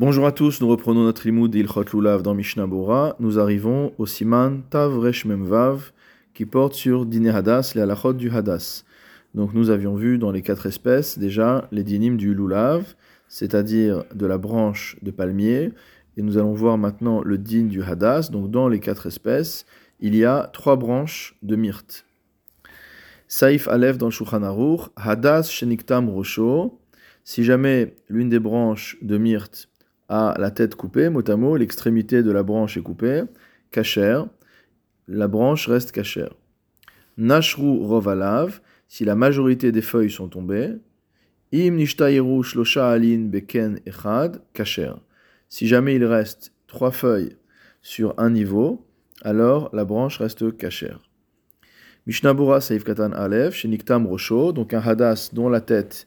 Bonjour à tous, nous reprenons notre limoud Ilchot Lulav dans Mishnah Bora. Nous arrivons au siman Tav Resh Memvav qui porte sur Dine Hadas, les halachot du Hadas. Donc nous avions vu dans les quatre espèces déjà les dinim du Lulav, c'est-à-dire de la branche de palmier, et nous allons voir maintenant le din du Hadas. Donc dans les quatre espèces, il y a trois branches de myrte. Saif Aleph dans le Shulchan Hadas Sheniktam Rosho, si jamais l'une des branches de myrte a la tête coupée, mot à mot, l'extrémité de la branche est coupée, kacher, la branche reste cachère. Nashru rovalav, si la majorité des feuilles sont tombées, im nishtairu shlosha alin beken echad, kacher. Si jamais il reste trois feuilles sur un niveau, alors la branche reste cachère. Mishnabura Saif Katan Aleph, Sheniktam Rosho, donc un hadas dont la tête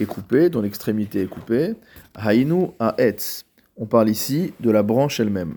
est coupée, dont l'extrémité est coupée. Hainu Aetz, on parle ici de la branche elle-même.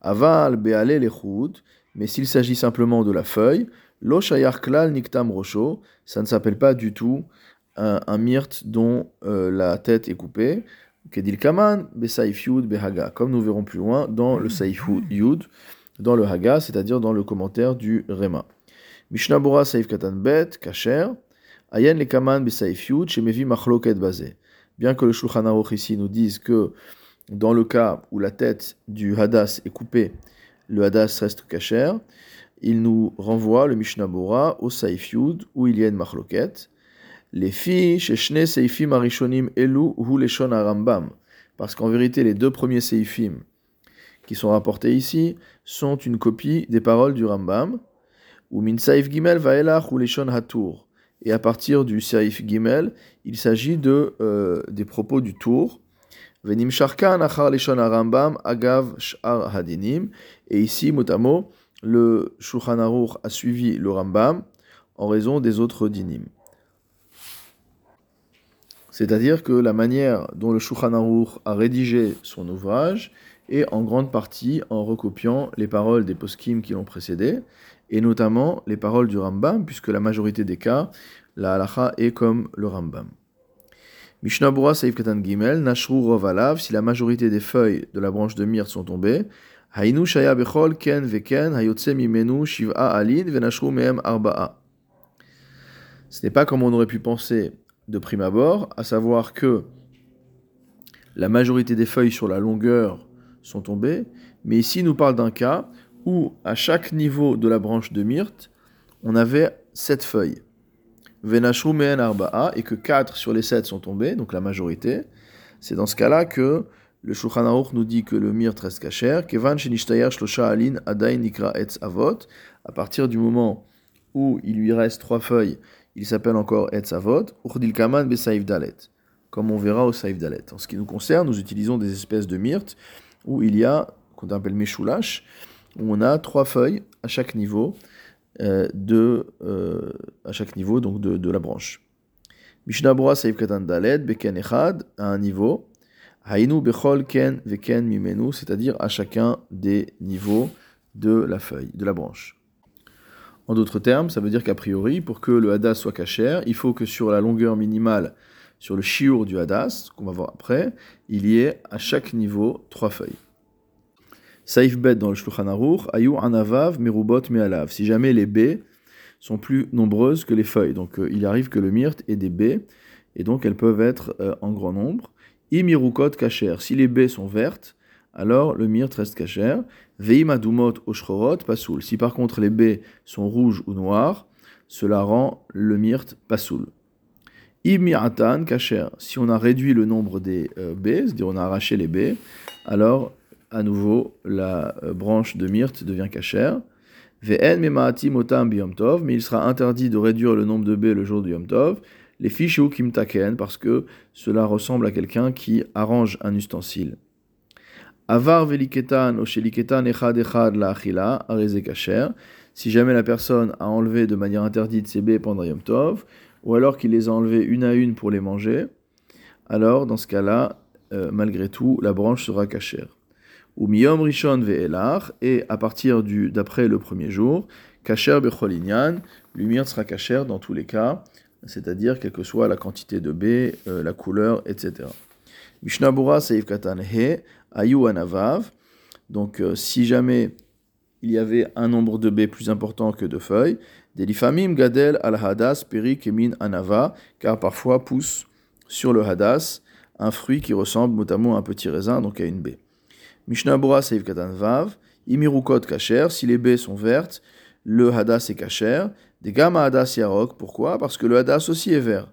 Aval Beale Lechud, mais s'il s'agit simplement de la feuille, Lo Shayar Klal Niktam Rosho, ça ne s'appelle pas du tout un, myrte dont euh, la tête est coupée. Kedil Kaman, Besaif Yud Behaga, comme nous verrons plus loin dans le Saif Yud, dans le Haga, c'est-à-dire dans le commentaire du Rema. Mishnabura Saif Katan Bet, Kacher, Ayen le Kaman Machloket Bazé. Bien que le Shulchan Aruch ici nous dise que dans le cas où la tête du Hadas est coupée, le Hadas reste Kacher, il nous renvoie, le Mishnabura, au Saif Yud, où il y a une Machloket. Les filles, chez Shne Seifim Arishonim Elu, Hu Leshon Arambam. Parce qu'en vérité, les deux premiers Seifim qui sont rapportés ici sont une copie des paroles du Rambam, ou Min Saif Gimel Vaelach Hatour. Et à partir du Saif Gimel, il s'agit de, euh, des propos du Tour. Venim Arambam Agav Sh'ar Hadinim. Et ici, motamo, le Shulchan a suivi le Rambam en raison des autres dinim. C'est-à-dire que la manière dont le Shulchan a rédigé son ouvrage est en grande partie en recopiant les paroles des poskim qui l'ont précédé, et notamment les paroles du Rambam, puisque la majorité des cas, la halacha est comme le Rambam. Mishnah Bura Saif Katan Gimel, Nashru Rovalav, si la majorité des feuilles de la branche de myrte sont tombées, Hainu Shaya Bechol Ken Veken Hayotse Mimenu Shiv'a Alin Venashru Mehem Arba'a. Ce n'est pas comme on aurait pu penser de prime abord, à savoir que la majorité des feuilles sur la longueur sont tombées, mais ici nous parle d'un cas où à chaque niveau de la branche de myrte, on avait 7 feuilles. Venashru Mehen Arba'a, et que 4 sur les 7 sont tombées, donc la majorité. C'est dans ce cas-là que le Shulchan nous dit que le myrte reste cachère, Kevan Shlosha Alin Adain Nikra Etz Avot, à partir du moment où il lui reste 3 feuilles, il s'appelle encore Etz Avot, Urdil Kaman Besaif Dalet, comme on verra au Saif Dalet. En ce qui nous concerne, nous utilisons des espèces de myrte où il y a, qu'on appelle Meshulash, où on a trois feuilles à chaque niveau euh, de, euh, à chaque niveau donc de, de la branche. Mishnah Bora Saif Katan Dalet, Beken Echad, à un niveau, Hainu Bechol Ken Veken Mimenu, c'est-à-dire à chacun des niveaux de la feuille, de la branche. En d'autres termes, ça veut dire qu'a priori, pour que le hadas soit cachère, il faut que sur la longueur minimale, sur le chiour du hadas, qu'on va voir après, il y ait à chaque niveau trois feuilles. Saif bet dans le Shulchan Aruch, Ayu anavav merubot me'alav. Si jamais les baies sont plus nombreuses que les feuilles, donc euh, il arrive que le myrte ait des baies, et donc elles peuvent être euh, en grand nombre. Imirukot kacher. Si les baies sont vertes, alors le myrte reste cachère. Veim adumot oshrorot pasoul. Si par contre les baies sont rouges ou noires, cela rend le myrte pasoul. Imiratan kacher. Si on a réduit le nombre des euh, baies, c'est-à-dire on a arraché les baies, alors à nouveau la euh, branche de myrte devient cachère. Mais il sera interdit de réduire le nombre de baies le jour du yom tov. Les fiches ou kimtaken, parce que cela ressemble à quelqu'un qui arrange un ustensile. Avar veliketan osheliketan echad echad la achila, kacher. Si jamais la personne a enlevé de manière interdite ses baies pendant Yom Tov, ou alors qu'il les a enlevées une à une pour les manger, alors dans ce cas-là, euh, malgré tout, la branche sera cachère. Ou miyom rishon ve'elach, et à partir du d'après le premier jour, kacher becholinyan, lumière sera cachère dans tous les cas, c'est-à-dire quelle que soit la quantité de baies, euh, la couleur, etc. Mishnabura Seif Katan He, Ayu Anavav. Donc, euh, si jamais il y avait un nombre de baies plus important que de feuilles, Delifamim Gadel al Hadas Peri Kemin Anava, car parfois pousse sur le Hadas un fruit qui ressemble notamment à un petit raisin, donc à une baie. Mishnabura Seif Katan Vav, Imirukot Kacher, si les baies sont vertes, le Hadas est Kacher. Des Gama Hadas Yarok, pourquoi? Parce que le Hadas aussi est vert.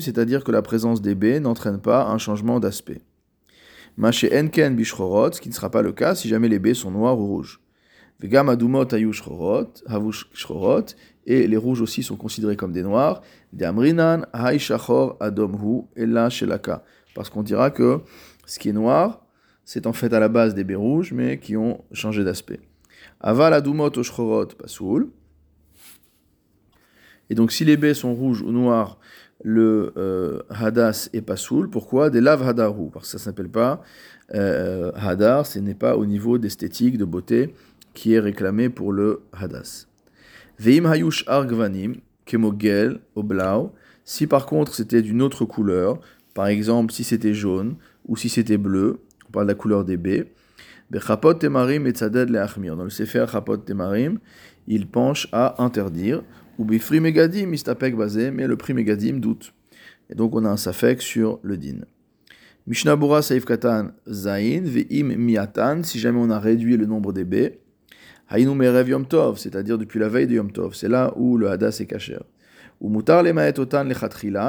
C'est-à-dire que la présence des baies n'entraîne pas un changement d'aspect. Maché enken bishchorot, ce qui ne sera pas le cas si jamais les baies sont noires ou rouges. Vegam adumot ayu et les rouges aussi sont considérés comme des noirs. Amrinan hay shachor adom ella shelaka. Parce qu'on dira que ce qui est noir, c'est en fait à la base des baies rouges, mais qui ont changé d'aspect. Aval adumot oshchorot pasoul. Et donc si les baies sont rouges ou noires, le euh, hadas est pas soul. Pourquoi? Des laves hadaru, parce que ça s'appelle pas euh, hadar, ce n'est pas au niveau d'esthétique, de beauté, qui est réclamé pour le hadas. Veim hayush argvanim, kemogel, oblau. Si par contre c'était d'une autre couleur, par exemple si c'était jaune ou si c'était bleu, on parle de la couleur des baies, Bechapot temarim et le Dans le Sefer Chapot temarim, il penche à interdire. Ou bifri megadim, istapek basé, mais le prix megadim doute. Et donc on a un safek sur le din. Mishnabura saif katan zain, ve'im miatan, si jamais on a réduit le nombre des baies. Hainu merev yom tov, c'est-à-dire depuis la veille de yom tov, c'est là où le hadas est caché. Ou mutar le otan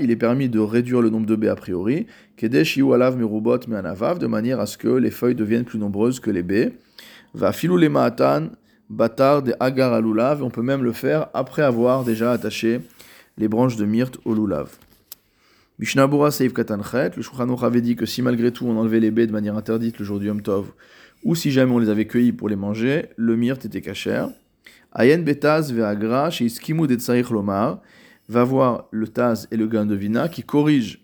il est permis de réduire le nombre de baies a priori, kedesh yu alav merubot me'anavav, de manière à ce que les feuilles deviennent plus nombreuses que les baies. Va filou le ma'atan, Batar de Agar à lulav, on peut même le faire après avoir déjà attaché les branches de myrte au lulav. Mishnabura Seif Katanchet, le Shulchan avait dit que si malgré tout on enlevait les baies de manière interdite le jour du Yom Tov, ou si jamais on les avait cueillis pour les manger, le myrte était cachère. Ayen Betaz Ve'agra, chez Iskimu Lomar, va voir le Taz et le Gan de Vina qui corrigent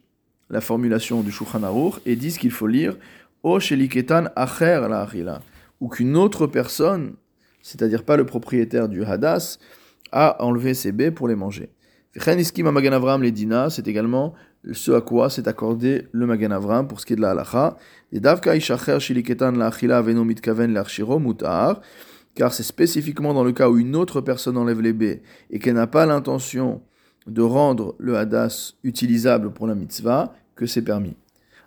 la formulation du Shulchan et disent qu'il faut lire O Sheliketan Acher la ou qu'une autre personne c'est-à-dire pas le propriétaire du Hadas, a enlevé ses baies pour les manger. Magan Avram les Dina, c'est également ce à quoi s'est accordé le Magan Avram pour ce qui est de la halacha. Car c'est spécifiquement dans le cas où une autre personne enlève les baies et qu'elle n'a pas l'intention de rendre le hadas utilisable pour la mitzvah que c'est permis.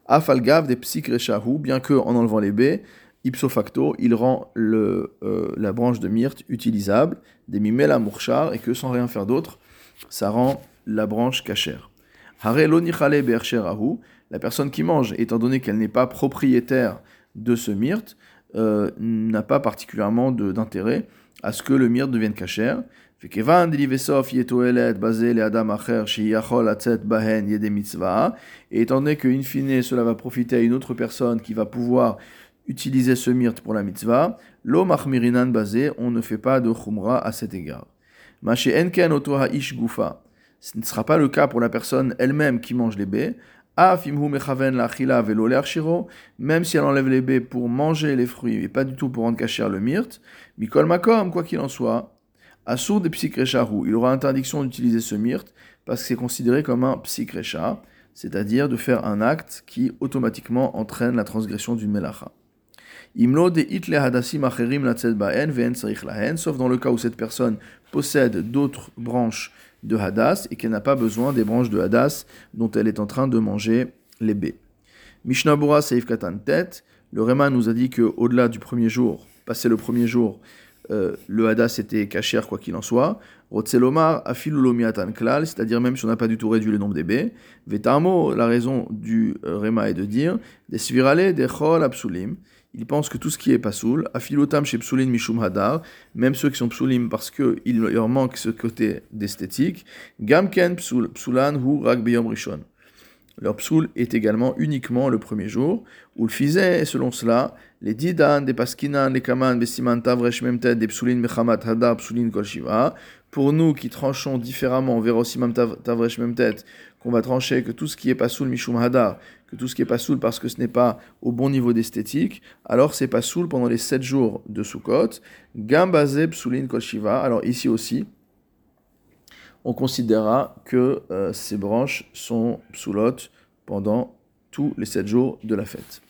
Afalgav des psikreshahu, bien que en enlevant les baies, ipso facto, il rend le, euh, la branche de myrte utilisable, des mimela mourchar, et que sans rien faire d'autre, ça rend la branche cachère. La personne qui mange, étant donné qu'elle n'est pas propriétaire de ce myrte, euh, n'a pas particulièrement d'intérêt à ce que le myrte devienne cachère. Et étant donné qu'in fine, cela va profiter à une autre personne qui va pouvoir utiliser ce myrte pour la mitzvah, lo machmirinan basé, on ne fait pas de chumra à cet égard. Enken otoha ish gufa. Ce ne sera pas le cas pour la personne elle-même qui mange les baies. Même si elle enlève les baies pour manger les fruits et pas du tout pour rendre cacher le myrte. Mikol makom, quoi qu'il en soit. Assour de psikreshahu, il aura interdiction d'utiliser ce myrte parce que c'est considéré comme un psikresha, c'est-à-dire de faire un acte qui automatiquement entraîne la transgression d'une melacha. Imlo de itle hadassim acherim baen ve'en lahen, sauf dans le cas où cette personne possède d'autres branches de hadas et qu'elle n'a pas besoin des branches de hadas dont elle est en train de manger les baies. Mishnabura Seif Katan Tet, le Réma nous a dit que au-delà du premier jour, passé le premier jour, euh, le hadas était caché quoi qu'il en soit. Rotselomar afilulomiatan klal, c'est-à-dire même si on n'a pas du tout réduit le nombre des baies. Vetamo, la raison du euh, Réma est de dire des svirale des chol absulim il pense que tout ce qui est pasoul, afilotam chez psoulin mishum hadar, même ceux qui sont psoulim parce qu'il leur manque ce côté d'esthétique, gamken psoulan hu rag rishon. Leur psoul est également uniquement le premier jour, où le faisait, selon cela, les didan, des paskinan, les kaman, besiman tavresh memted, des psoulin mechamat hadar, psoulin kol shiva. Pour nous qui tranchons différemment, vers osimam tavresh memted, qu'on va trancher que tout ce qui est pasoul mishum hadar, que tout ce qui est pas soul parce que ce n'est pas au bon niveau d'esthétique, alors c'est pas soul pendant les 7 jours de Sukkot. Gambazeb psoulin koshiva. Alors ici aussi, on considérera que euh, ces branches sont sous pendant tous les sept jours de la fête.